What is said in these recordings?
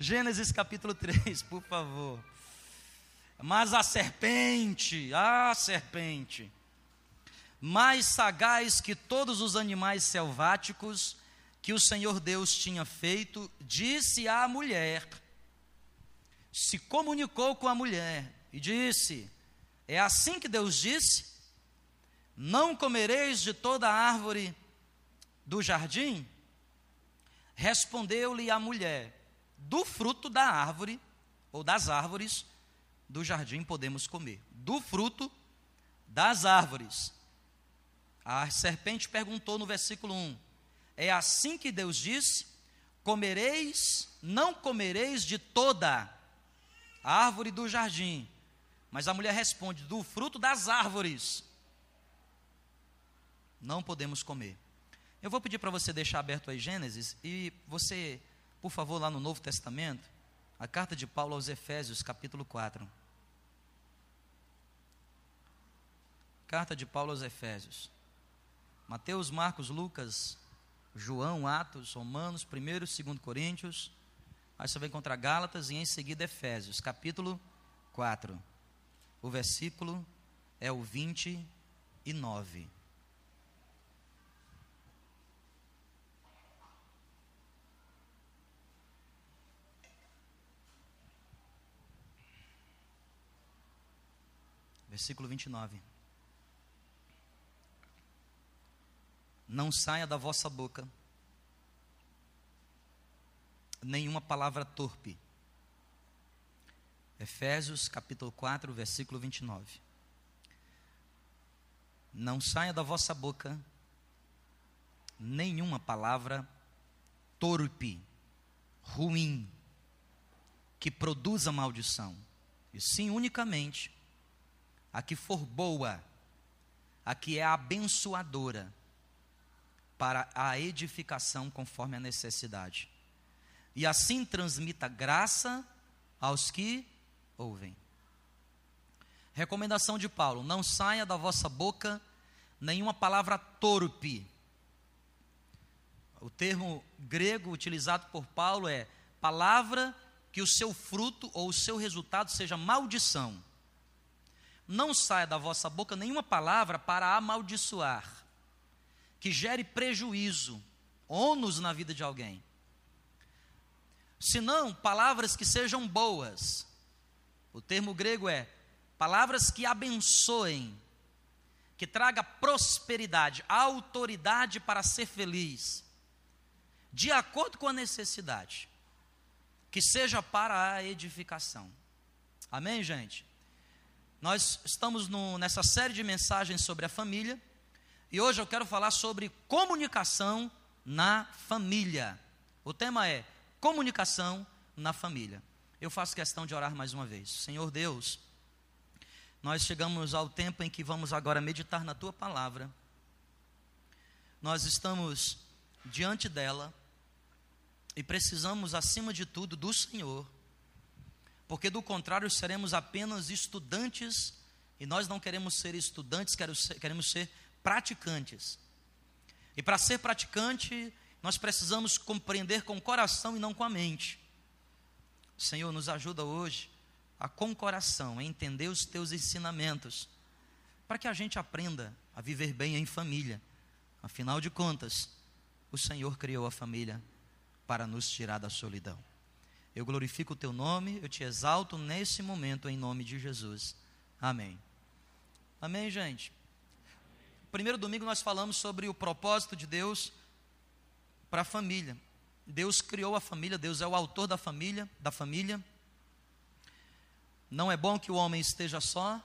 Gênesis capítulo 3, por favor. Mas a serpente, a serpente, mais sagaz que todos os animais selváticos que o Senhor Deus tinha feito, disse à mulher, se comunicou com a mulher e disse: É assim que Deus disse: Não comereis de toda árvore do jardim? Respondeu-lhe a mulher: Do fruto da árvore, ou das árvores do jardim podemos comer. Do fruto das árvores. A serpente perguntou no versículo 1: É assim que Deus disse: Comereis, não comereis de toda a árvore do jardim. Mas a mulher responde: Do fruto das árvores não podemos comer. Eu vou pedir para você deixar aberto aí Gênesis e você, por favor, lá no Novo Testamento, a carta de Paulo aos Efésios, capítulo 4. Carta de Paulo aos Efésios. Mateus, Marcos, Lucas, João, Atos, Romanos, 1 e 2 Coríntios. Aí você vai encontrar Gálatas e em seguida Efésios, capítulo 4. O versículo é o 29. Versículo 29. Não saia da vossa boca nenhuma palavra torpe. Efésios capítulo 4, versículo 29. Não saia da vossa boca nenhuma palavra torpe, ruim, que produza maldição, e sim unicamente a que for boa, a que é abençoadora, para a edificação conforme a necessidade. E assim transmita graça aos que ouvem. Recomendação de Paulo: não saia da vossa boca nenhuma palavra torpe. O termo grego utilizado por Paulo é palavra que o seu fruto ou o seu resultado seja maldição. Não saia da vossa boca nenhuma palavra para amaldiçoar que gere prejuízo, ônus na vida de alguém. Senão, palavras que sejam boas. O termo grego é palavras que abençoem, que traga prosperidade, autoridade para ser feliz, de acordo com a necessidade, que seja para a edificação. Amém, gente? Nós estamos no, nessa série de mensagens sobre a família e hoje eu quero falar sobre comunicação na família. O tema é comunicação na família. Eu faço questão de orar mais uma vez. Senhor Deus, nós chegamos ao tempo em que vamos agora meditar na tua palavra. Nós estamos diante dela e precisamos, acima de tudo, do Senhor, porque do contrário seremos apenas estudantes e nós não queremos ser estudantes, queremos ser praticantes. E para ser praticante, nós precisamos compreender com o coração e não com a mente. Senhor, nos ajuda hoje a com o coração a entender os teus ensinamentos, para que a gente aprenda a viver bem em família. Afinal de contas, o Senhor criou a família para nos tirar da solidão. Eu glorifico o teu nome, eu te exalto nesse momento em nome de Jesus. Amém. Amém, gente. Primeiro domingo nós falamos sobre o propósito de Deus para a família. Deus criou a família, Deus é o autor da família, da família. Não é bom que o homem esteja só.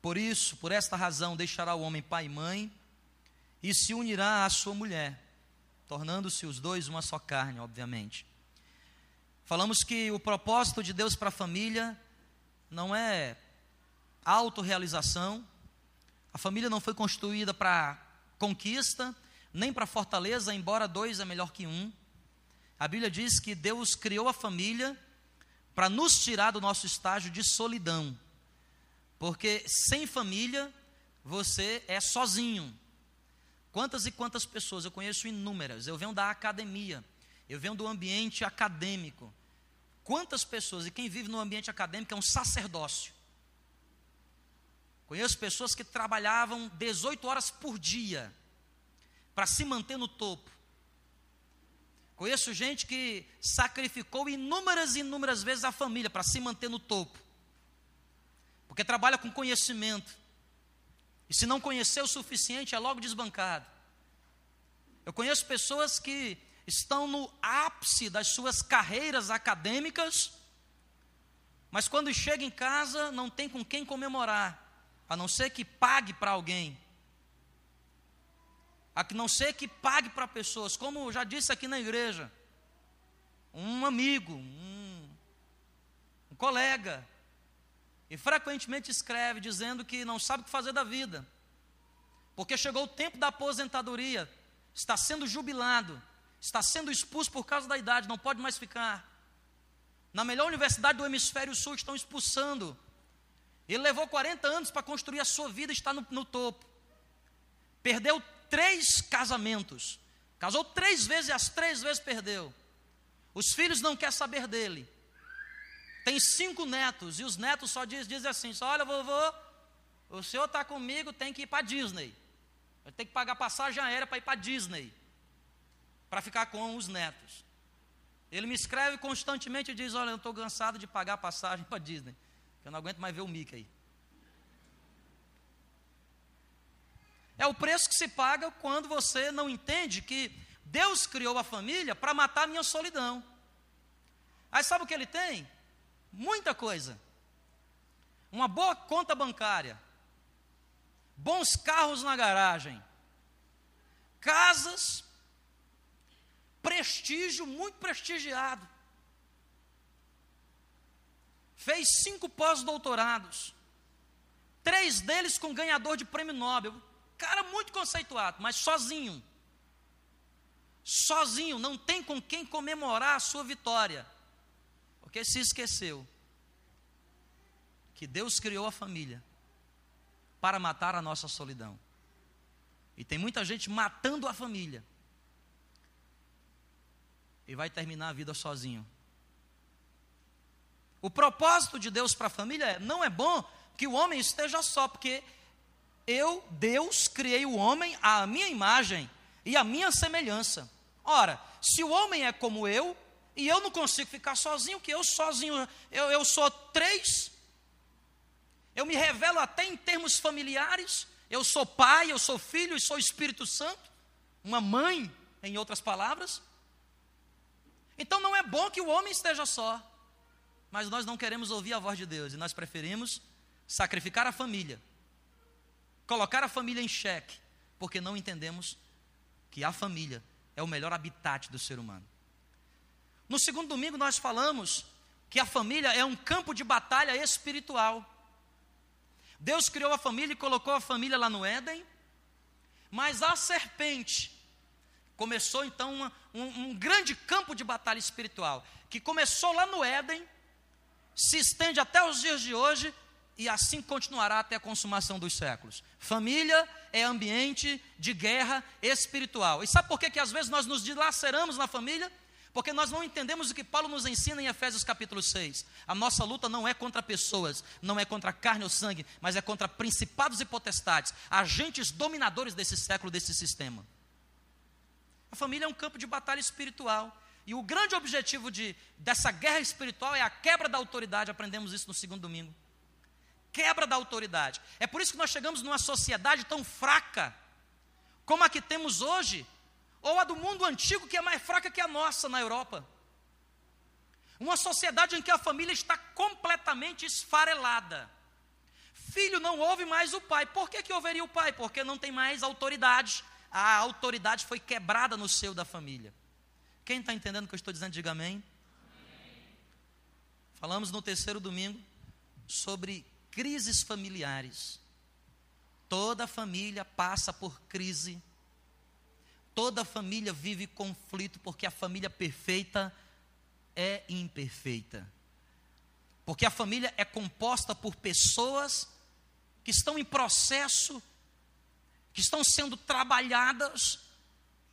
Por isso, por esta razão, deixará o homem pai e mãe e se unirá à sua mulher, tornando-se os dois uma só carne, obviamente. Falamos que o propósito de Deus para a família não é autorrealização, a família não foi construída para conquista, nem para fortaleza, embora dois é melhor que um. A Bíblia diz que Deus criou a família para nos tirar do nosso estágio de solidão. Porque sem família, você é sozinho. Quantas e quantas pessoas, eu conheço inúmeras, eu venho da academia, Eu venho do ambiente acadêmico. Quantas pessoas, e quem vive no ambiente acadêmico é um sacerdócio. Conheço pessoas que trabalhavam 18 horas por dia para se manter no topo. Conheço gente que sacrificou inúmeras e inúmeras vezes a família para se manter no topo. Porque trabalha com conhecimento. E se não conhecer o suficiente, é logo desbancado. Eu conheço pessoas que estão no ápice das suas carreiras acadêmicas, mas quando chega em casa não tem com quem comemorar, a não ser que pague para alguém. A não ser que pague para pessoas, como já disse aqui na igreja, um amigo, um, um colega, e frequentemente escreve dizendo que não sabe o que fazer da vida, porque chegou o tempo da aposentadoria, está sendo jubilado, está sendo expulso por causa da idade, não pode mais ficar. Na melhor universidade do hemisfério sul estão expulsando. Ele levou 40 anos para construir a sua vida e está no, no topo. Perdeu três casamentos. Casou três vezes e as três vezes perdeu. Os filhos não querem saber dele. Tem cinco netos e os netos só dizem, dizem assim: só, olha, vovô, o senhor está comigo, tem que ir para Disney. Eu tenho que pagar passagem aérea para ir para Disney, para ficar com os netos. Ele me escreve constantemente e diz: Olha, eu estou cansado de pagar passagem para Disney. Eu não aguento mais ver o Mickey. É o preço que se paga quando você não entende que Deus criou a família para matar a minha solidão. Aí sabe o que ele tem? Muita coisa. Uma boa conta bancária, bons carros na garagem, casas, prestígio muito prestigiado. Fez cinco pós-doutorados, três deles com ganhador de prêmio Nobel. Cara muito conceituado, mas sozinho. Sozinho, não tem com quem comemorar a sua vitória. Porque se esqueceu que Deus criou a família para matar a nossa solidão. E tem muita gente matando a família. E vai terminar a vida sozinho. O propósito de Deus para a família é: não é bom que o homem esteja só, porque eu, Deus, criei o homem à minha imagem e à minha semelhança. Ora, se o homem é como eu, e eu não consigo ficar sozinho, que eu sozinho, eu, eu sou três. Eu me revelo até em termos familiares. Eu sou pai, eu sou filho e sou Espírito Santo. Uma mãe, em outras palavras. Então não é bom que o homem esteja só. Mas nós não queremos ouvir a voz de Deus e nós preferimos sacrificar a família, colocar a família em xeque, porque não entendemos que a família é o melhor habitat do ser humano. No segundo domingo, nós falamos que a família é um campo de batalha espiritual. Deus criou a família e colocou a família lá no Éden, mas a serpente começou então uma, um, um grande campo de batalha espiritual, que começou lá no Éden, se estende até os dias de hoje e assim continuará até a consumação dos séculos. Família é ambiente de guerra espiritual. E sabe por que, que às vezes nós nos dilaceramos na família? Porque nós não entendemos o que Paulo nos ensina em Efésios capítulo 6. A nossa luta não é contra pessoas, não é contra carne ou sangue, mas é contra principados e potestades, agentes dominadores desse século, desse sistema. A família é um campo de batalha espiritual. E o grande objetivo de, dessa guerra espiritual é a quebra da autoridade. Aprendemos isso no segundo domingo. Quebra da autoridade. É por isso que nós chegamos numa sociedade tão fraca como a que temos hoje, ou a do mundo antigo, que é mais fraca que a nossa na Europa. Uma sociedade em que a família está completamente esfarelada. Filho não ouve mais o pai. Por que, que ouviria o pai? Porque não tem mais autoridade. A autoridade foi quebrada no seio da família. Quem está entendendo o que eu estou dizendo, diga amém. amém. Falamos no terceiro domingo sobre crises familiares. Toda família passa por crise Toda família vive conflito porque a família perfeita é imperfeita. Porque a família é composta por pessoas que estão em processo, que estão sendo trabalhadas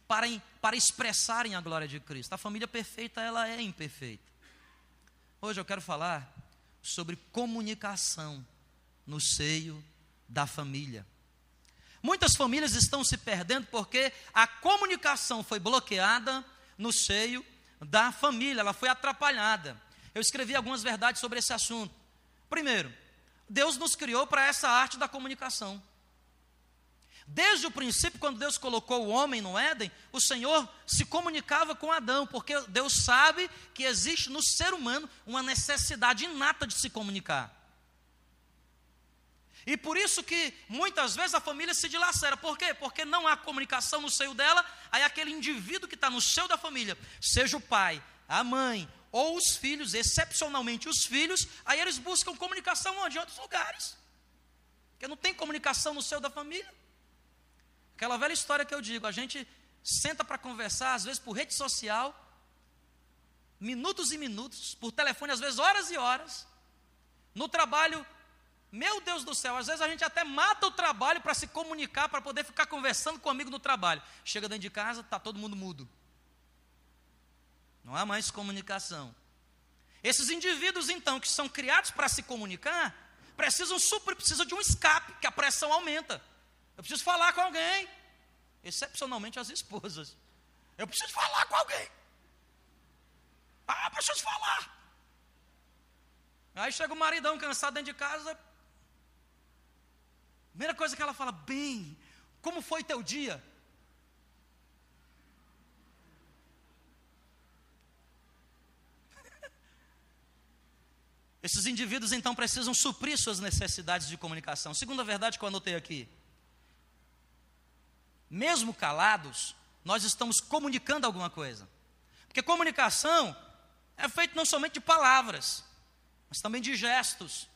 para, para expressarem a glória de Cristo. A família perfeita, ela é imperfeita. Hoje eu quero falar sobre comunicação no seio da família. Muitas famílias estão se perdendo porque a comunicação foi bloqueada no seio da família, ela foi atrapalhada. Eu escrevi algumas verdades sobre esse assunto. Primeiro, Deus nos criou para essa arte da comunicação. Desde o princípio, quando Deus colocou o homem no Éden, o Senhor se comunicava com Adão, porque Deus sabe que existe no ser humano uma necessidade inata de se comunicar. E por isso que muitas vezes a família se dilacera. Por quê? Porque não há comunicação no seio dela, aí aquele indivíduo que está no seio da família, seja o pai, a mãe ou os filhos, excepcionalmente os filhos, aí eles buscam comunicação onde? Em outros lugares. Porque não tem comunicação no seio da família. Aquela velha história que eu digo, a gente senta para conversar, às vezes por rede social, minutos e minutos, por telefone, às vezes horas e horas. No trabalho, meu Deus do céu, às vezes a gente até mata o trabalho para se comunicar, para poder ficar conversando com o amigo no trabalho. Chega dentro de casa, está todo mundo mudo. Não há mais comunicação. Esses indivíduos, então, que são criados para se comunicar, precisam suprir, precisam de um escape, que a pressão aumenta. Eu preciso falar com alguém. Excepcionalmente as esposas. Eu preciso falar com alguém. Ah, preciso falar. Aí chega o maridão cansado dentro de casa. Primeira coisa que ela fala, bem, como foi teu dia? Esses indivíduos então precisam suprir suas necessidades de comunicação. Segunda verdade que eu anotei aqui mesmo calados, nós estamos comunicando alguma coisa. Porque comunicação é feita não somente de palavras, mas também de gestos,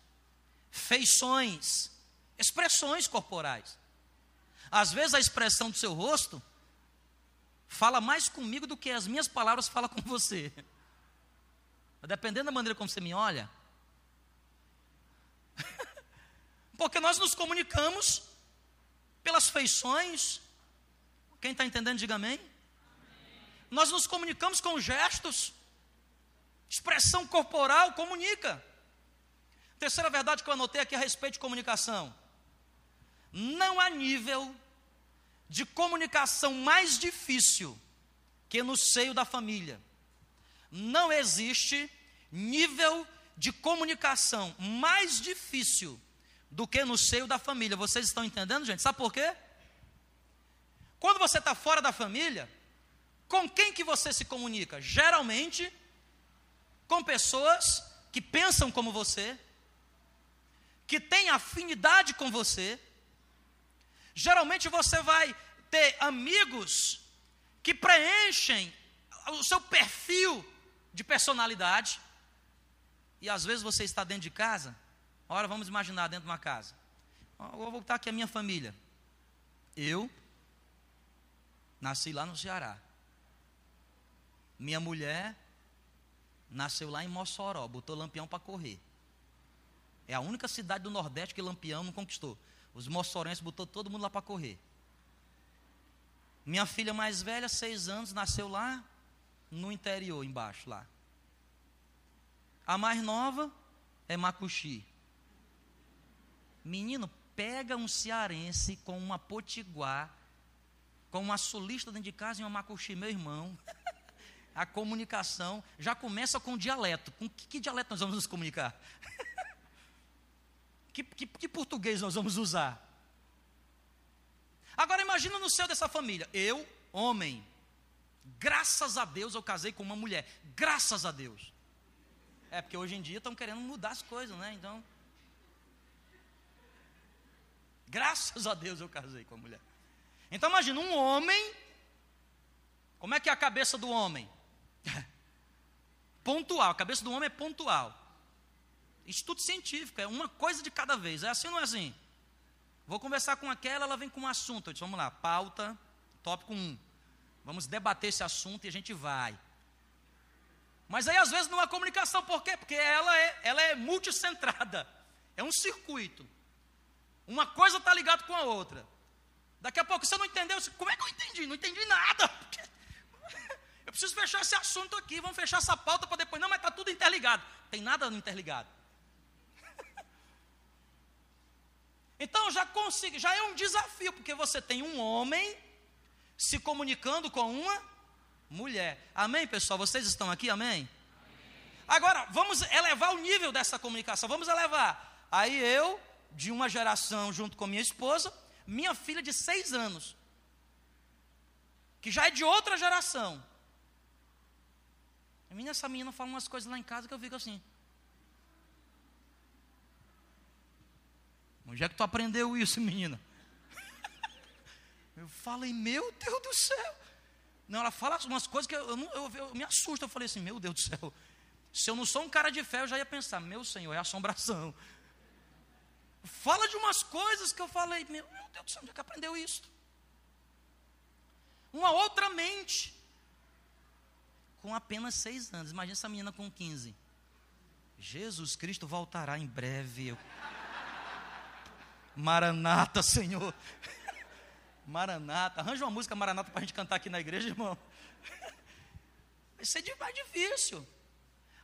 feições, expressões corporais. Às vezes a expressão do seu rosto fala mais comigo do que as minhas palavras falam com você. Dependendo da maneira como você me olha. Porque nós nos comunicamos pelas feições, quem está entendendo, diga amém. amém. Nós nos comunicamos com gestos, expressão corporal comunica. Terceira verdade que eu anotei aqui a respeito de comunicação: não há nível de comunicação mais difícil que no seio da família. Não existe nível de comunicação mais difícil do que no seio da família. Vocês estão entendendo, gente? Sabe por quê? Quando você está fora da família, com quem que você se comunica? Geralmente, com pessoas que pensam como você, que têm afinidade com você. Geralmente você vai ter amigos que preenchem o seu perfil de personalidade. E às vezes você está dentro de casa. Ora, vamos imaginar dentro de uma casa. Eu vou voltar aqui a minha família. Eu, Nasci lá no Ceará. Minha mulher nasceu lá em Mossoró, botou Lampião para correr. É a única cidade do Nordeste que Lampião não conquistou. Os mossorenses botou todo mundo lá para correr. Minha filha mais velha, seis anos, nasceu lá no interior, embaixo lá. A mais nova é Macuxi. Menino, pega um cearense com uma potiguar com uma solista dentro de casa e uma macuxi, meu irmão. A comunicação já começa com dialeto. Com que, que dialeto nós vamos nos comunicar? Que, que, que português nós vamos usar? Agora imagina no céu dessa família. Eu, homem, graças a Deus eu casei com uma mulher. Graças a Deus. É porque hoje em dia estão querendo mudar as coisas, né? Então. Graças a Deus eu casei com a mulher. Então imagina um homem, como é que é a cabeça do homem? pontual, a cabeça do homem é pontual. Estudo científico, é uma coisa de cada vez. É assim ou não é assim? Vou conversar com aquela, ela vem com um assunto. Eu disse, vamos lá, pauta, tópico 1. Vamos debater esse assunto e a gente vai. Mas aí às vezes não há comunicação, por quê? Porque ela é, ela é multicentrada. É um circuito. Uma coisa está ligada com a outra. Daqui a pouco você não entendeu. Como é que eu entendi? Não entendi nada. Eu preciso fechar esse assunto aqui. Vamos fechar essa pauta para depois. Não, mas está tudo interligado. Tem nada interligado. Então já consigo, já é um desafio, porque você tem um homem se comunicando com uma mulher. Amém, pessoal? Vocês estão aqui? Amém? Agora, vamos elevar o nível dessa comunicação. Vamos elevar. Aí eu, de uma geração, junto com minha esposa, minha filha de seis anos, que já é de outra geração. Essa menina fala umas coisas lá em casa que eu fico assim. Onde é que tu aprendeu isso, menina? Eu falei, meu Deus do céu. Não, ela fala umas coisas que eu, eu, eu, eu, me assusto. Eu falei assim, meu Deus do céu. Se eu não sou um cara de fé, eu já ia pensar, meu Senhor, é assombração. Fala de umas coisas que eu falei, meu, meu Deus do céu, onde é que aprendeu isso? Uma outra mente. Com apenas seis anos. Imagina essa menina com 15. Jesus Cristo voltará em breve. Maranata, Senhor. Maranata. Arranja uma música Maranata para a gente cantar aqui na igreja, irmão. Vai ser mais difícil.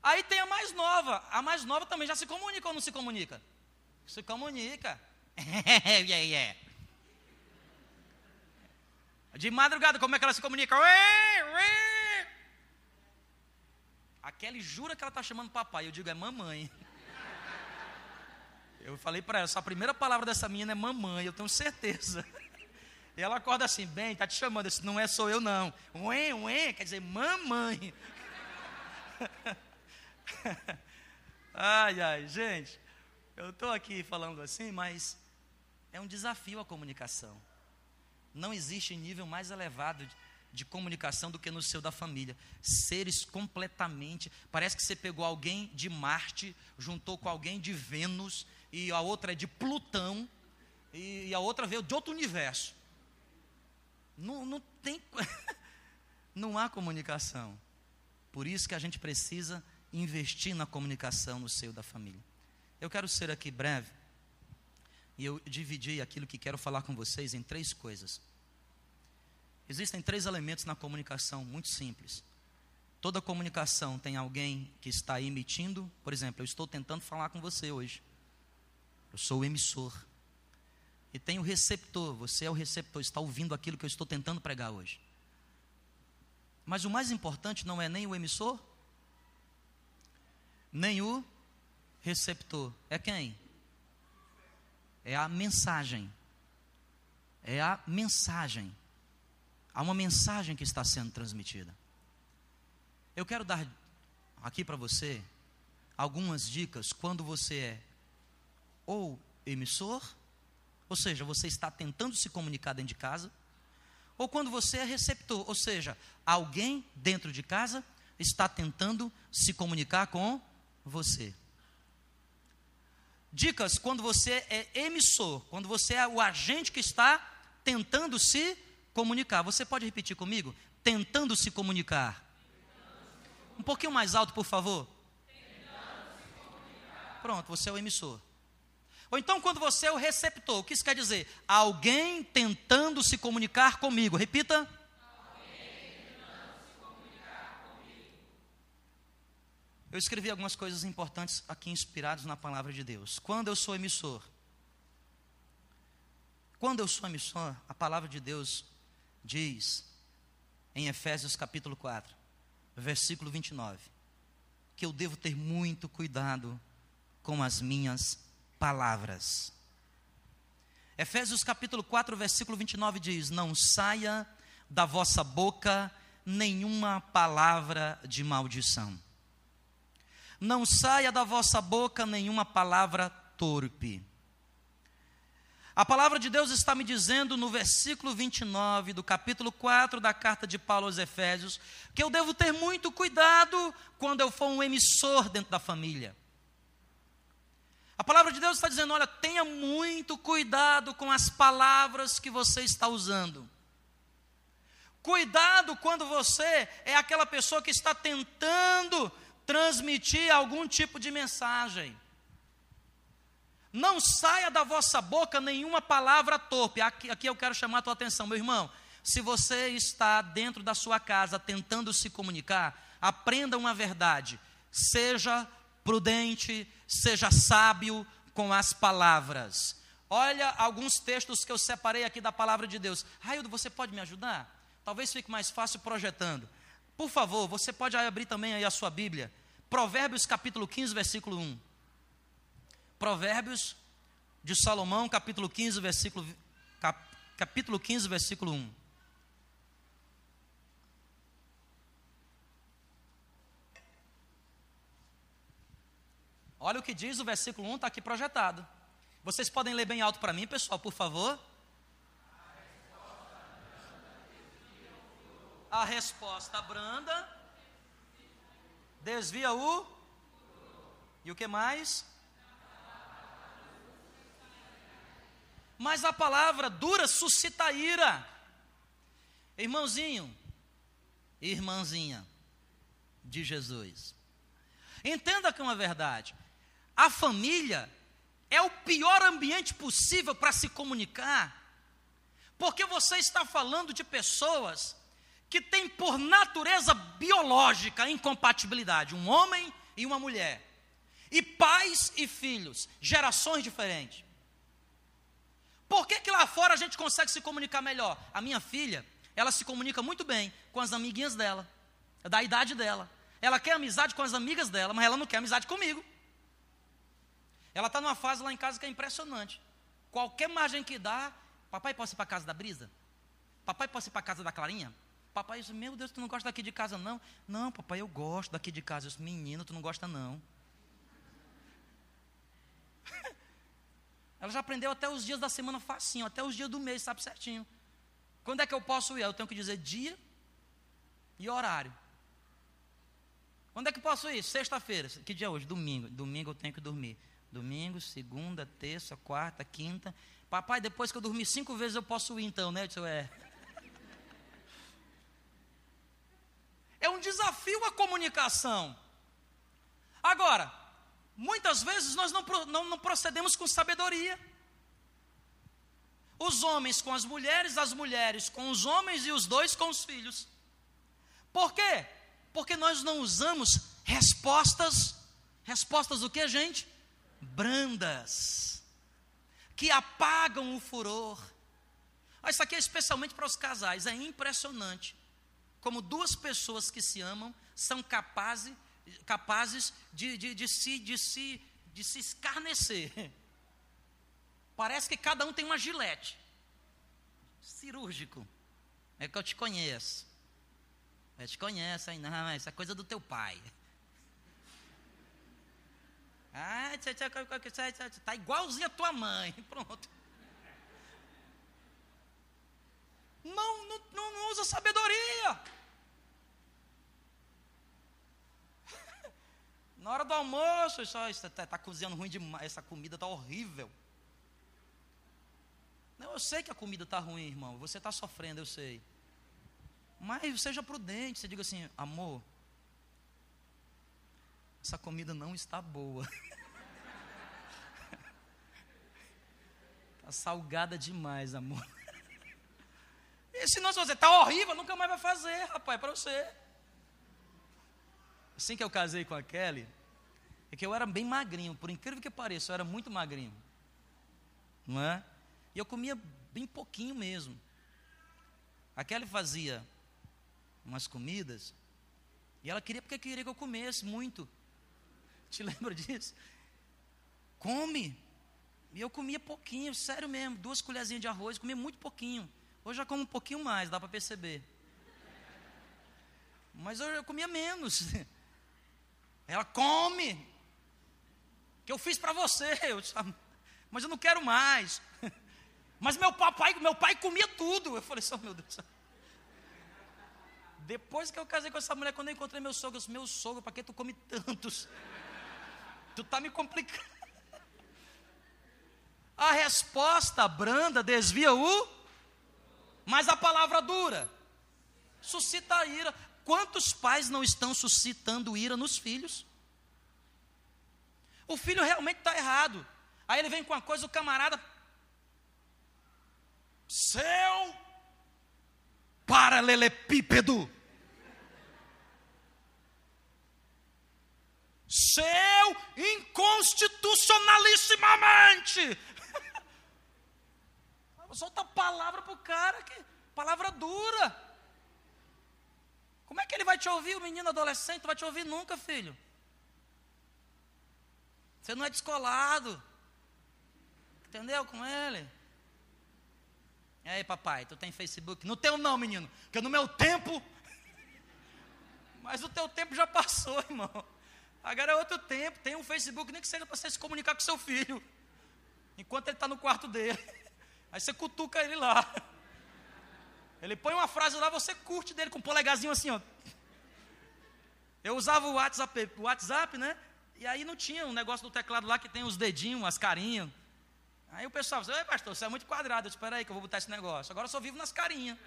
Aí tem a mais nova. A mais nova também já se comunica ou não se comunica? Se comunica. yeah, yeah. De madrugada, como é que ela se comunica? A Kelly jura que ela está chamando papai. Eu digo, é mamãe. Eu falei para ela, a primeira palavra dessa menina é mamãe, eu tenho certeza. E ela acorda assim, bem, tá te chamando. Disse, não é sou eu não. Ué, ué, quer dizer mamãe. ai, ai, gente, eu estou aqui falando assim, mas é um desafio a comunicação. Não existe nível mais elevado de, de comunicação do que no seu da família. Seres completamente. Parece que você pegou alguém de Marte, juntou com alguém de Vênus, e a outra é de Plutão, e, a outra veio de outro universo. Não, não tem. não há comunicação. Por isso que a gente precisa investir na comunicação no seio da família. Eu quero ser aqui breve e eu dividi aquilo que quero falar com vocês em três coisas. Existem três elementos na comunicação muito simples. Toda comunicação tem alguém que está emitindo, por exemplo, eu estou tentando falar com você hoje. Eu sou o emissor. E tem o receptor, você é o receptor, está ouvindo aquilo que eu estou tentando pregar hoje. Mas o mais importante não é nem o emissor, nem o receptor. É quem? É a mensagem. É a mensagem. Há uma mensagem que está sendo transmitida. Eu quero dar aqui para você algumas dicas quando você é ou emissor, ou seja, você está tentando se comunicar dentro de casa, ou quando você é receptor, ou seja, alguém dentro de casa está tentando se comunicar com você. Dicas quando você é emissor, quando você é o agente que está tentando se comunicar. Você pode repetir comigo? Tentando se comunicar. Um pouquinho mais alto, por favor. Pronto, você é o emissor. Ou então, quando você é o receptor, o que isso quer dizer? Alguém tentando se comunicar comigo. Repita. Eu escrevi algumas coisas importantes aqui inspiradas na palavra de Deus. Quando eu sou emissor, quando eu sou emissor, a palavra de Deus diz em Efésios capítulo 4, versículo 29, que eu devo ter muito cuidado com as minhas palavras. Efésios capítulo 4, versículo 29 diz: Não saia da vossa boca nenhuma palavra de maldição não saia da vossa boca nenhuma palavra torpe. A palavra de Deus está me dizendo no versículo 29 do capítulo 4 da carta de Paulo aos Efésios que eu devo ter muito cuidado quando eu for um emissor dentro da família. A palavra de Deus está dizendo: olha, tenha muito cuidado com as palavras que você está usando. Cuidado quando você é aquela pessoa que está tentando transmitir algum tipo de mensagem. Não saia da vossa boca nenhuma palavra torpe. Aqui, aqui eu quero chamar a tua atenção, meu irmão. Se você está dentro da sua casa tentando se comunicar, aprenda uma verdade. Seja prudente, seja sábio com as palavras. Olha alguns textos que eu separei aqui da palavra de Deus. Raildo, você pode me ajudar? Talvez fique mais fácil projetando. Por favor, você pode abrir também aí a sua Bíblia. Provérbios capítulo 15, versículo 1. Provérbios de Salomão, capítulo 15, versículo, cap, capítulo 15, versículo 1. Olha o que diz o versículo 1, está aqui projetado. Vocês podem ler bem alto para mim, pessoal, por favor. A resposta branda desvia o. E o que mais? Mas a palavra dura suscita ira. Irmãozinho, irmãzinha de Jesus. Entenda que é uma verdade. A família é o pior ambiente possível para se comunicar, porque você está falando de pessoas que têm por natureza biológica incompatibilidade, um homem e uma mulher, e pais e filhos, gerações diferentes. Por que, que lá fora a gente consegue se comunicar melhor? A minha filha, ela se comunica muito bem com as amiguinhas dela, da idade dela. Ela quer amizade com as amigas dela, mas ela não quer amizade comigo. Ela está numa fase lá em casa que é impressionante. Qualquer margem que dá, papai posso ir para casa da Brisa? Papai posso ir para casa da Clarinha? Papai disse, meu Deus, tu não gosta daqui de casa não? Não, papai, eu gosto daqui de casa. Eu disse, menino, tu não gosta não. Ela já aprendeu até os dias da semana facinho, até os dias do mês, sabe certinho. Quando é que eu posso ir? Eu tenho que dizer dia e horário. Quando é que eu posso ir? Sexta-feira. Que dia é hoje? Domingo. Domingo eu tenho que dormir. Domingo, segunda, terça, quarta, quinta. Papai, depois que eu dormir cinco vezes eu posso ir então, né? Eu disse, é. É um desafio a comunicação. Agora, Muitas vezes nós não, não, não procedemos com sabedoria. Os homens com as mulheres, as mulheres com os homens e os dois com os filhos. Por quê? Porque nós não usamos respostas, respostas o que, gente? Brandas, que apagam o furor. Isso aqui é especialmente para os casais, é impressionante como duas pessoas que se amam são capazes capazes de, de, de, se, de, se, de se escarnecer. Parece que cada um tem uma gilete. Cirúrgico. É que eu te conheço. Eu te conheço, aí não, isso é coisa do teu pai. Ah, está igualzinho a tua mãe. Pronto. Não, não, não usa sabedoria. Na hora do almoço, está tá cozinhando ruim demais, essa comida está horrível. Não, eu sei que a comida está ruim, irmão. Você está sofrendo, eu sei. Mas seja prudente, você diga assim, amor, essa comida não está boa. Está salgada demais, amor. E se não, você está horrível, nunca mais vai fazer, rapaz, para você assim que eu casei com a Kelly, é que eu era bem magrinho, por incrível que pareça, eu era muito magrinho. Não é? E eu comia bem pouquinho mesmo. A Kelly fazia umas comidas, e ela queria porque queria que eu comesse muito. Te lembra disso? Come. E eu comia pouquinho, sério mesmo, duas colherzinhas de arroz, comia muito pouquinho. Hoje já como um pouquinho mais, dá para perceber. Mas eu, eu comia menos. Ela come. Que eu fiz para você. Eu ah, mas eu não quero mais. Mas meu papai, meu pai comia tudo. Eu falei, oh, meu Deus. Depois que eu casei com essa mulher, quando eu encontrei meu sogro, eu disse, meu sogro, para que tu come tantos? Tu está me complicando. A resposta branda desvia o, mas a palavra dura suscita a ira. Quantos pais não estão suscitando ira nos filhos? O filho realmente está errado. Aí ele vem com uma coisa, o camarada. Seu paralelepípedo. Seu inconstitucionalissimamente. Solta palavra para o cara, que palavra dura. Como é que ele vai te ouvir, o menino adolescente? Não vai te ouvir nunca, filho. Você não é descolado. Entendeu com ele? E aí, papai, tu tem Facebook? No teu não, menino, porque no meu tempo. Mas o teu tempo já passou, irmão. Agora é outro tempo. Tem um Facebook, nem que seja para você se comunicar com seu filho. Enquanto ele está no quarto dele. Aí você cutuca ele lá. Ele põe uma frase lá, você curte dele com um polegarzinho assim, ó. Eu usava o WhatsApp, o WhatsApp, né? E aí não tinha um negócio do teclado lá que tem os dedinhos, as carinhas. Aí o pessoal disse, Ei, pastor, você é muito quadrado. Eu espera aí que eu vou botar esse negócio. Agora eu só vivo nas carinhas.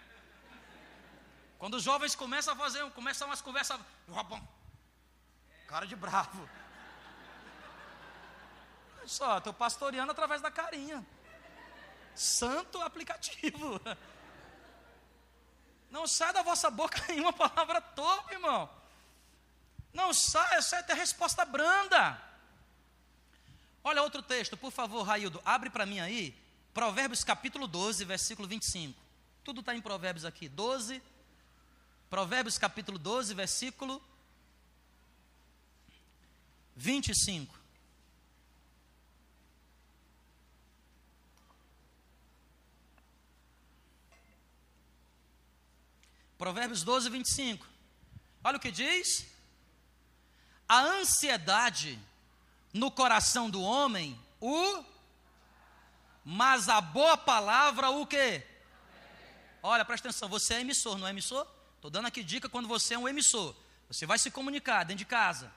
Quando os jovens começam a fazer, começam umas conversas, cara de bravo. Olha só, estou pastoreando através da carinha. Santo aplicativo. Não sai da vossa boca nenhuma palavra torpe, irmão. Não sai, sai até resposta branda. Olha outro texto, por favor, Raildo, abre para mim aí, Provérbios capítulo 12, versículo 25. Tudo está em Provérbios aqui, 12, Provérbios capítulo 12, versículo 25. Provérbios 12, 25. Olha o que diz. A ansiedade no coração do homem o mas a boa palavra o quê? Olha, presta atenção, você é emissor, não é emissor? Estou dando aqui dica quando você é um emissor. Você vai se comunicar dentro de casa.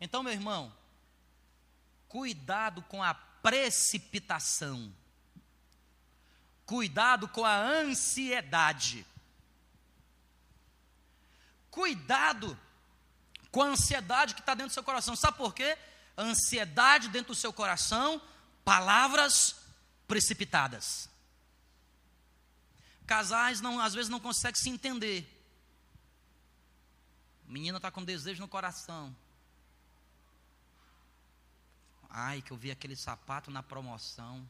Então, meu irmão, cuidado com a precipitação. Cuidado com a ansiedade. Cuidado com a ansiedade que está dentro do seu coração. Sabe por quê? Ansiedade dentro do seu coração, palavras precipitadas. Casais não, às vezes não conseguem se entender. Menina está com desejo no coração. Ai, que eu vi aquele sapato na promoção.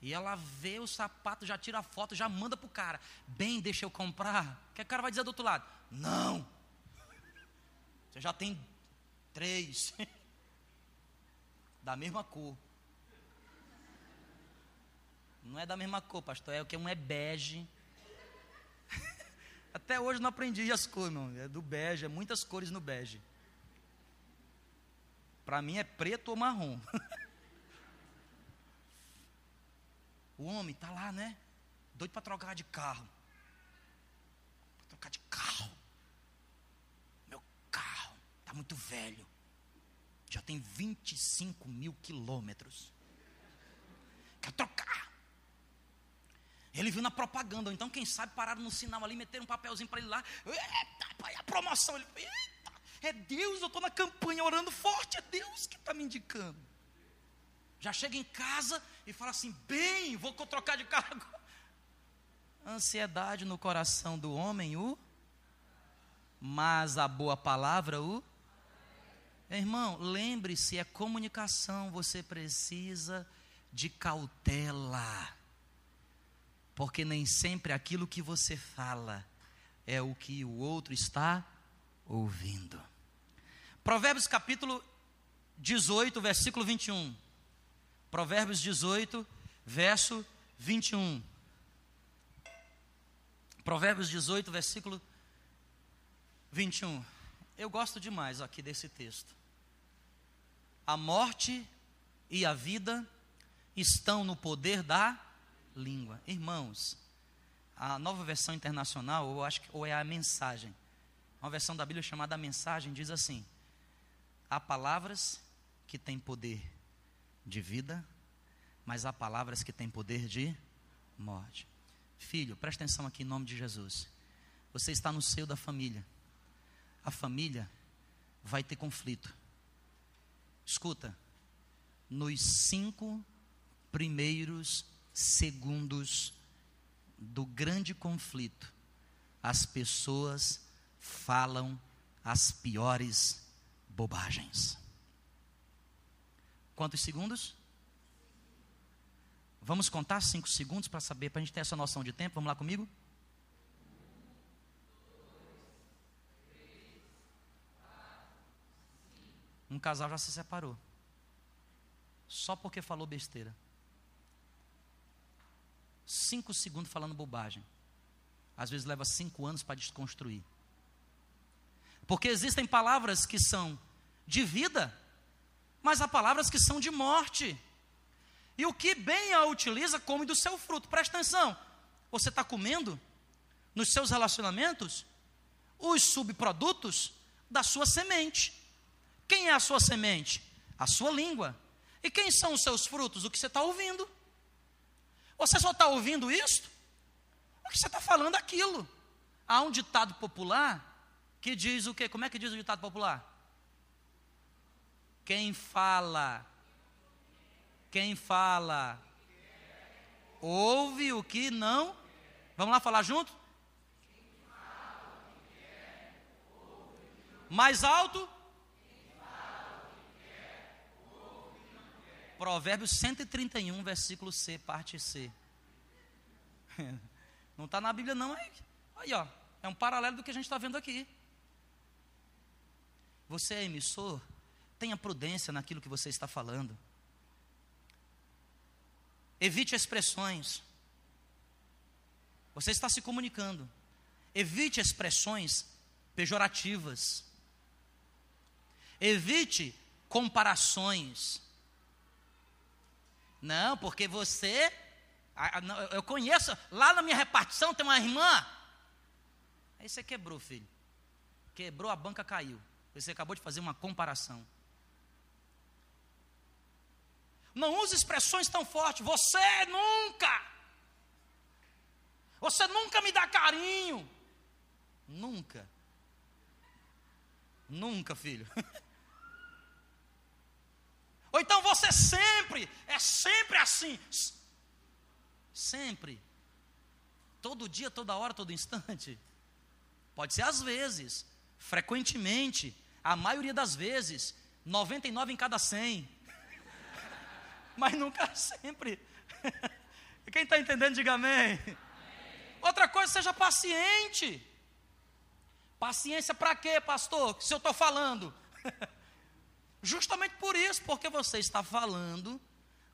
E ela vê o sapato, já tira a foto, já manda para o cara. Bem, deixa eu comprar. O que o cara vai dizer do outro lado? Não. Você já tem três. da mesma cor. Não é da mesma cor, pastor. É o que um é bege. Até hoje não aprendi as cores, não. É do bege, é muitas cores no bege. Para mim é preto ou marrom. O homem está lá, né? Doido para trocar de carro. Trocar de carro. Meu carro está muito velho. Já tem 25 mil quilômetros. Quer trocar. Ele viu na propaganda, então, quem sabe, pararam no sinal ali, meteram um papelzinho para ele lá. Eita, a promoção. Ele, é Deus, eu estou na campanha orando forte, é Deus que está me indicando. Já chega em casa e fala assim: bem, vou trocar de carro. Ansiedade no coração do homem, o. Mas a boa palavra, o. Irmão, lembre-se, é comunicação, você precisa de cautela. Porque nem sempre aquilo que você fala é o que o outro está ouvindo. Provérbios capítulo 18, versículo 21. Provérbios 18, verso 21. Provérbios 18, versículo 21. Eu gosto demais aqui desse texto. A morte e a vida estão no poder da língua. Irmãos, a nova versão internacional, ou acho que ou é a mensagem. Uma versão da Bíblia chamada a mensagem diz assim: Há palavras que têm poder de vida, mas há palavras que têm poder de morte. Filho, presta atenção aqui em nome de Jesus. Você está no seio da família. A família vai ter conflito. Escuta, nos cinco primeiros segundos do grande conflito, as pessoas falam as piores bobagens. Quantos segundos? Vamos contar cinco segundos para saber, para a gente ter essa noção de tempo. Vamos lá comigo? Um casal já se separou. Só porque falou besteira. Cinco segundos falando bobagem. Às vezes leva cinco anos para desconstruir. Porque existem palavras que são de vida, mas há palavras que são de morte. E o que bem a utiliza, come do seu fruto. Presta atenção. Você está comendo, nos seus relacionamentos, os subprodutos da sua semente. Quem é a sua semente? A sua língua. E quem são os seus frutos? O que você está ouvindo. Você só está ouvindo isto? O que você está falando aquilo? Há um ditado popular que diz o quê? Como é que diz o ditado popular? Quem fala, quem fala, ouve o que não. Vamos lá falar junto? Mais alto? Provérbios 131, versículo C, parte C. Não está na Bíblia, não. Aí, ó. É um paralelo do que a gente está vendo aqui. Você é emissor, tenha prudência naquilo que você está falando. Evite expressões. Você está se comunicando. Evite expressões pejorativas. Evite comparações. Não, porque você. Eu conheço, lá na minha repartição tem uma irmã. Aí você quebrou, filho. Quebrou, a banca caiu. Você acabou de fazer uma comparação. Não use expressões tão fortes. Você nunca. Você nunca me dá carinho. Nunca. Nunca, filho. Ou então você sempre, é sempre assim. Sempre. Todo dia, toda hora, todo instante. Pode ser às vezes, frequentemente, a maioria das vezes, 99 em cada 100. Mas nunca sempre. Quem está entendendo, diga amém. amém. Outra coisa, seja paciente. Paciência para quê, pastor? Se eu estou falando. Justamente por isso, porque você está falando,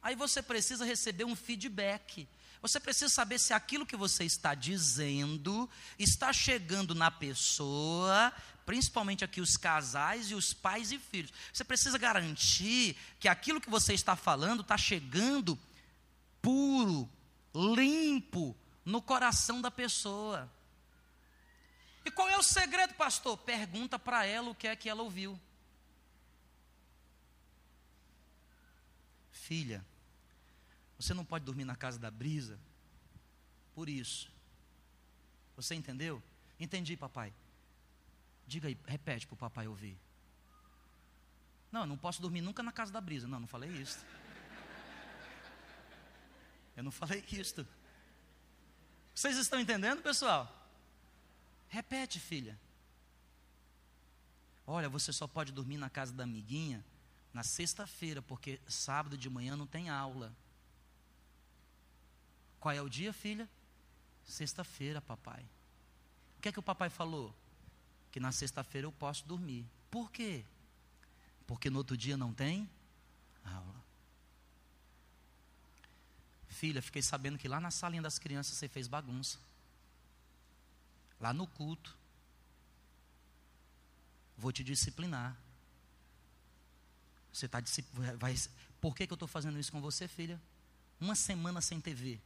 aí você precisa receber um feedback. Você precisa saber se aquilo que você está dizendo está chegando na pessoa, principalmente aqui os casais e os pais e filhos. Você precisa garantir que aquilo que você está falando está chegando puro, limpo no coração da pessoa. E qual é o segredo, pastor? Pergunta para ela o que é que ela ouviu. Filha, você não pode dormir na casa da brisa por isso. Você entendeu? Entendi, papai. Diga aí, repete para o papai ouvir. Não, eu não posso dormir nunca na casa da brisa. Não, não falei isso. Eu não falei isso. Vocês estão entendendo, pessoal? Repete, filha. Olha, você só pode dormir na casa da amiguinha na sexta-feira, porque sábado de manhã não tem aula. Qual é o dia, filha? Sexta-feira, papai. O que é que o papai falou? Que na sexta-feira eu posso dormir. Por quê? Porque no outro dia não tem aula. Filha, fiquei sabendo que lá na salinha das crianças você fez bagunça. Lá no culto. Vou te disciplinar. Você está vai Por que, que eu estou fazendo isso com você, filha? Uma semana sem TV.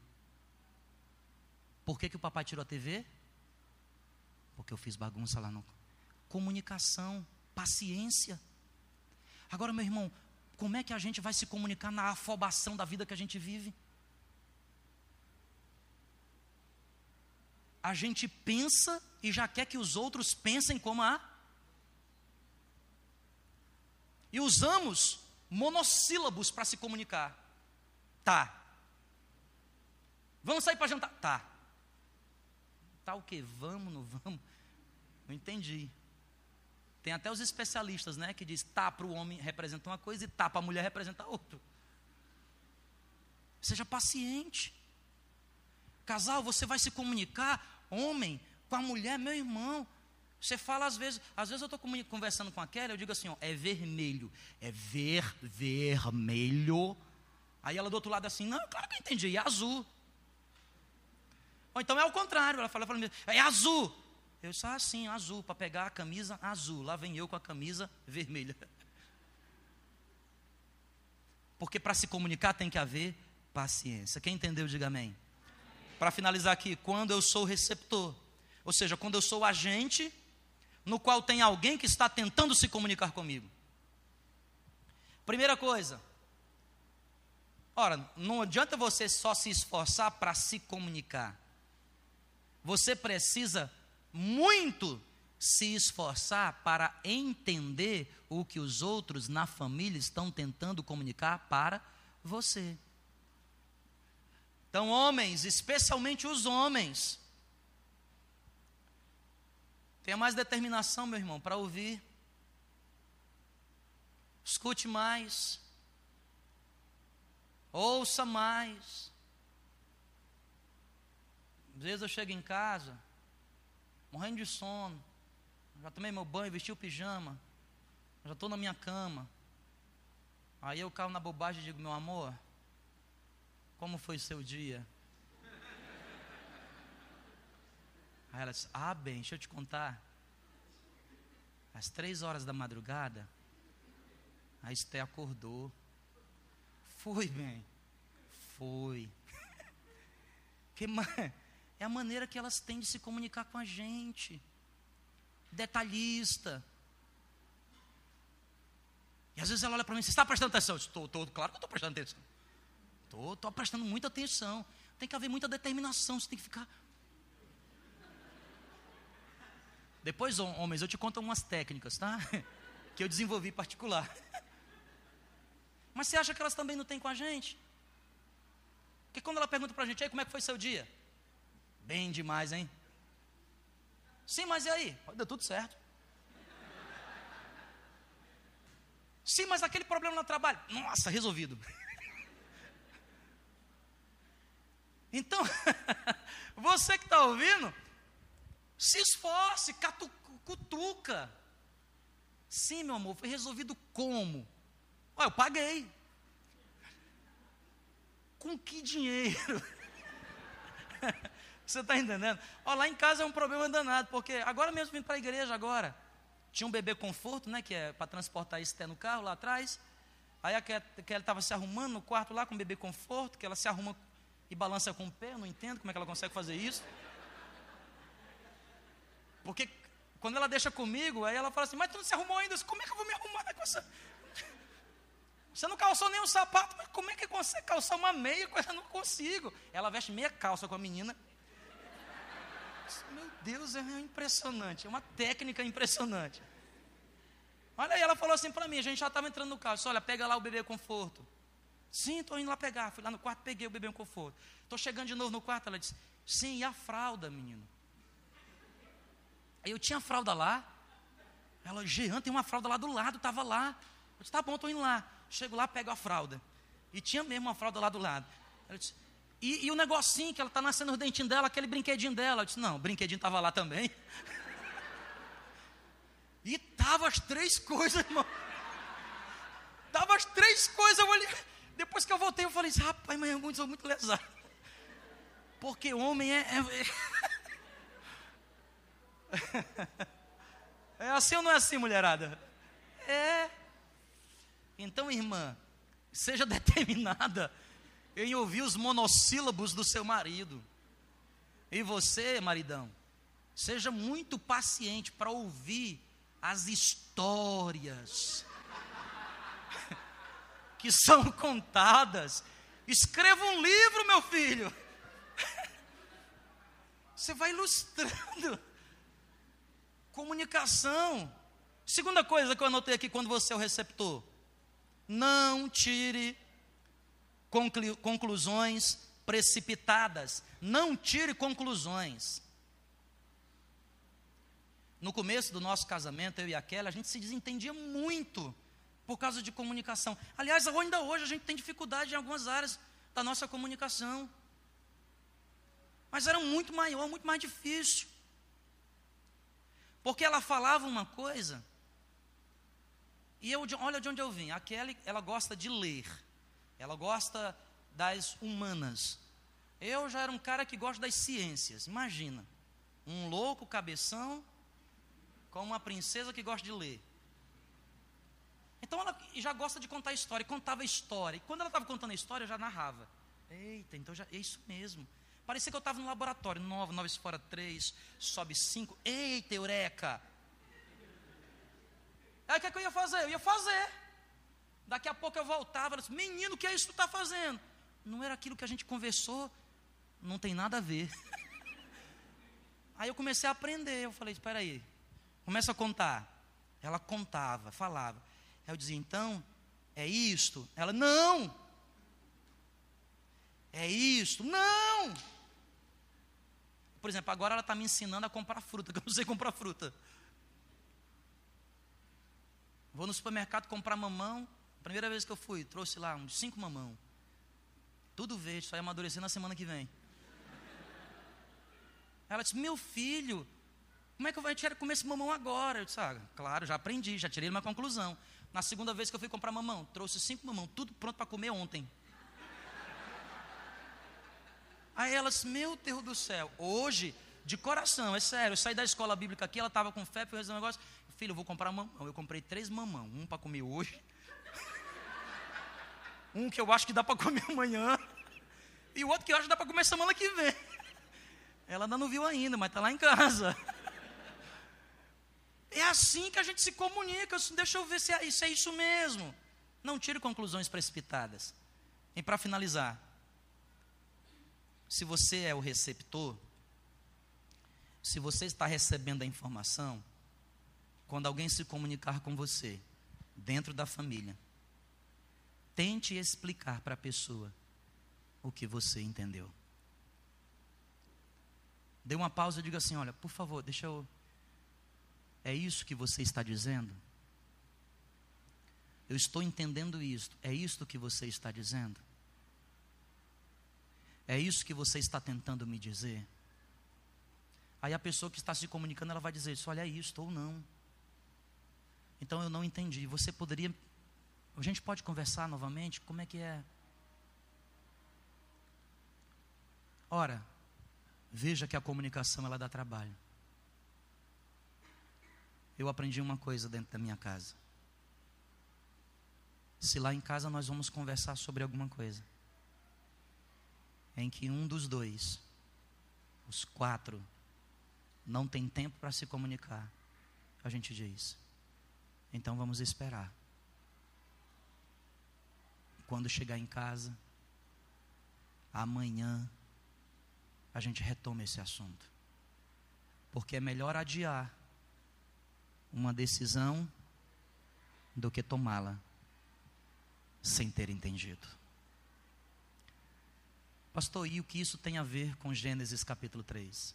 Por que, que o papai tirou a TV? Porque eu fiz bagunça lá no. Comunicação, paciência. Agora, meu irmão, como é que a gente vai se comunicar na afobação da vida que a gente vive? A gente pensa e já quer que os outros pensem como a. E usamos monossílabos para se comunicar. Tá. Vamos sair para jantar? Tá. Tá o quê? Vamos, não vamos? Não entendi. Tem até os especialistas, né, que diz tá para o homem representa uma coisa e tá para a mulher representa outra. Seja paciente. Casal, você vai se comunicar, homem, com a mulher, meu irmão. Você fala às vezes, às vezes eu estou conversando com a Kelly, eu digo assim, ó, é vermelho, é ver, vermelho. Aí ela do outro lado assim, não, claro que eu entendi, é azul. Ou então é o contrário, ela fala, fala é azul. Eu disse, ah, sim, azul, para pegar a camisa azul. Lá vem eu com a camisa vermelha. Porque para se comunicar tem que haver paciência. Quem entendeu, diga amém. Para finalizar aqui, quando eu sou receptor, ou seja, quando eu sou agente, no qual tem alguém que está tentando se comunicar comigo. Primeira coisa, ora, não adianta você só se esforçar para se comunicar. Você precisa muito se esforçar para entender o que os outros na família estão tentando comunicar para você. Então, homens, especialmente os homens, tenha mais determinação, meu irmão, para ouvir. Escute mais. Ouça mais. Às vezes eu chego em casa, morrendo de sono. Já tomei meu banho, vesti o pijama. Já estou na minha cama. Aí eu caio na bobagem e digo, meu amor, como foi seu dia? Aí ela disse, ah, bem, deixa eu te contar. Às três horas da madrugada, a Esté acordou. Foi, bem. Foi. que, é a maneira que elas têm de se comunicar com a gente. Detalhista. E às vezes ela olha para mim, você está prestando atenção? Estou, claro que eu estou prestando atenção. Estou, estou prestando muita atenção. Tem que haver muita determinação, você tem que ficar. Depois, homens, eu te conto umas técnicas, tá? Que eu desenvolvi particular. Mas você acha que elas também não têm com a gente? Porque quando ela pergunta para a gente, aí, como é que foi seu dia? Bem demais, hein? Sim, mas e aí? Deu tudo certo. Sim, mas aquele problema no trabalho. Nossa, resolvido. Então, você que está ouvindo, se esforce, catu, cutuca. Sim, meu amor, foi resolvido como? Ué, eu paguei. Com que dinheiro? Você está entendendo? Ó, lá em casa é um problema danado, porque agora mesmo vim para a igreja agora. Tinha um bebê conforto, né? Que é para transportar isso até no carro lá atrás. Aí a Kelly estava se arrumando no quarto lá com o bebê conforto, que ela se arruma e balança com o pé, eu não entendo como é que ela consegue fazer isso. Porque quando ela deixa comigo, aí ela fala assim, mas tu não se arrumou ainda, como é que eu vou me arrumar com essa... Você não calçou nem um sapato, mas como é que consegue calçar uma meia? Eu não consigo. Ela veste meia calça com a menina, meu Deus, é impressionante, é uma técnica impressionante. Olha aí, ela falou assim para mim, a gente já estava entrando no carro, disse, olha, pega lá o bebê conforto. Sim, estou indo lá pegar. Fui lá no quarto, peguei o bebê conforto. Estou chegando de novo no quarto, ela disse, sim, e a fralda, menino? Aí eu tinha a fralda lá. Ela, Jean, tem uma fralda lá do lado, estava lá. Eu disse, tá bom, estou indo lá. Chego lá, pego a fralda. E tinha mesmo uma fralda lá do lado. Ela disse, e, e, o negocinho que ela está nascendo os dentinhos dela, aquele brinquedinho dela. Eu disse, não, o brinquedinho estava lá também. E tava as três coisas, irmão. Tava as três coisas. Eu olhei. Depois que eu voltei, eu falei assim, rapaz, mas eu sou muito lesado. Porque homem é. É, é assim ou não é assim, mulherada? É. Então, irmã, seja determinada em ouvir os monossílabos do seu marido. E você, maridão, seja muito paciente para ouvir as histórias que são contadas. Escreva um livro, meu filho. Você vai ilustrando. Comunicação. Segunda coisa que eu anotei aqui quando você é o receptor. Não tire conclusões precipitadas. Não tire conclusões. No começo do nosso casamento, eu e a Kelly, a gente se desentendia muito por causa de comunicação. Aliás, ainda hoje a gente tem dificuldade em algumas áreas da nossa comunicação. Mas era muito maior, muito mais difícil. Porque ela falava uma coisa, e eu, olha de onde eu vim. A Kelly, ela gosta de ler. Ela gosta das humanas. Eu já era um cara que gosta das ciências. Imagina. Um louco cabeção com uma princesa que gosta de ler. Então ela já gosta de contar história, contava história. E quando ela estava contando a história, eu já narrava. Eita, então já é isso mesmo. Parecia que eu estava no laboratório. 9, 9 fora 3, sobe 5. Eita, eureka! Aí o que, é que eu ia fazer? Eu ia fazer. Daqui a pouco eu voltava. Ela disse, Menino, o que é isso que tu está fazendo? Não era aquilo que a gente conversou. Não tem nada a ver. Aí eu comecei a aprender. Eu falei, espera aí. Começa a contar. Ela contava, falava. Aí eu dizia, então, é isto? Ela, não. É isto? Não. Por exemplo, agora ela está me ensinando a comprar fruta, que eu não sei comprar fruta. Vou no supermercado comprar mamão. Primeira vez que eu fui, trouxe lá uns cinco mamão. Tudo verde, só ia amadurecer na semana que vem. Ela disse: Meu filho, como é que eu vou comer esse mamão agora? Eu disse: ah, Claro, já aprendi, já tirei uma conclusão. Na segunda vez que eu fui comprar mamão, trouxe cinco mamão, tudo pronto para comer ontem. Aí elas, meu Deus do céu, hoje, de coração, é sério, eu saí da escola bíblica aqui, ela estava com fé, fui fazer um negócio, filho, eu vou comprar mamão. Eu comprei três mamão, um para comer hoje, um que eu acho que dá para comer amanhã, e o outro que eu acho que dá para comer semana que vem. Ela ainda não viu ainda, mas está lá em casa. É assim que a gente se comunica. Deixa eu ver se é isso, é isso mesmo. Não tire conclusões precipitadas. E para finalizar, se você é o receptor, se você está recebendo a informação, quando alguém se comunicar com você, dentro da família, tente explicar para a pessoa o que você entendeu. Dê uma pausa e diga assim: olha, por favor, deixa eu. É isso que você está dizendo? Eu estou entendendo isto. É isto que você está dizendo? É isso que você está tentando me dizer? Aí a pessoa que está se comunicando, ela vai dizer isso, olha é isto ou não. Então eu não entendi. Você poderia. A gente pode conversar novamente? Como é que é? Ora, veja que a comunicação ela dá trabalho. Eu aprendi uma coisa dentro da minha casa. Se lá em casa nós vamos conversar sobre alguma coisa, em que um dos dois, os quatro, não tem tempo para se comunicar, a gente diz: então vamos esperar. Quando chegar em casa, amanhã, a gente retoma esse assunto. Porque é melhor adiar uma decisão do que tomá-la sem ter entendido. Pastor, e o que isso tem a ver com Gênesis capítulo 3?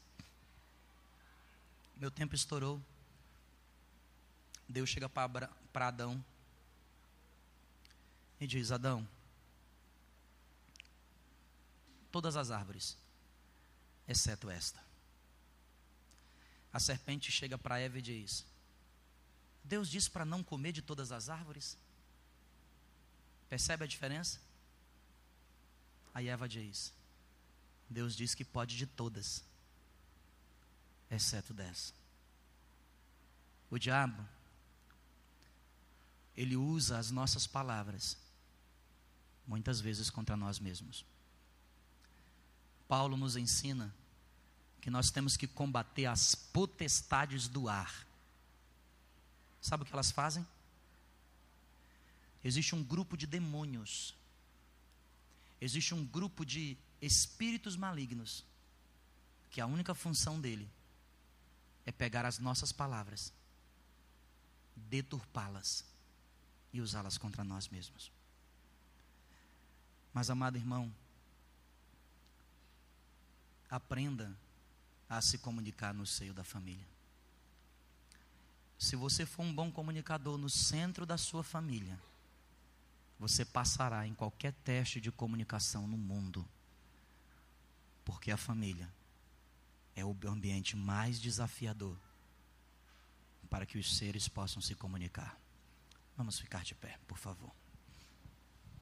Meu tempo estourou. Deus chega para Adão e diz: Adão, todas as árvores, exceto esta. A serpente chega para Eva e diz: Deus disse para não comer de todas as árvores. Percebe a diferença? Aí Eva diz: Deus diz que pode de todas, exceto dessa. O diabo, ele usa as nossas palavras, muitas vezes contra nós mesmos. Paulo nos ensina que nós temos que combater as potestades do ar. Sabe o que elas fazem? Existe um grupo de demônios existe um grupo de espíritos malignos que a única função dele é pegar as nossas palavras, deturpá-las e usá-las contra nós mesmos. Mas, amado irmão, aprenda a se comunicar no seio da família. Se você for um bom comunicador no centro da sua família, você passará em qualquer teste de comunicação no mundo. Porque a família é o ambiente mais desafiador para que os seres possam se comunicar. Vamos ficar de pé, por favor.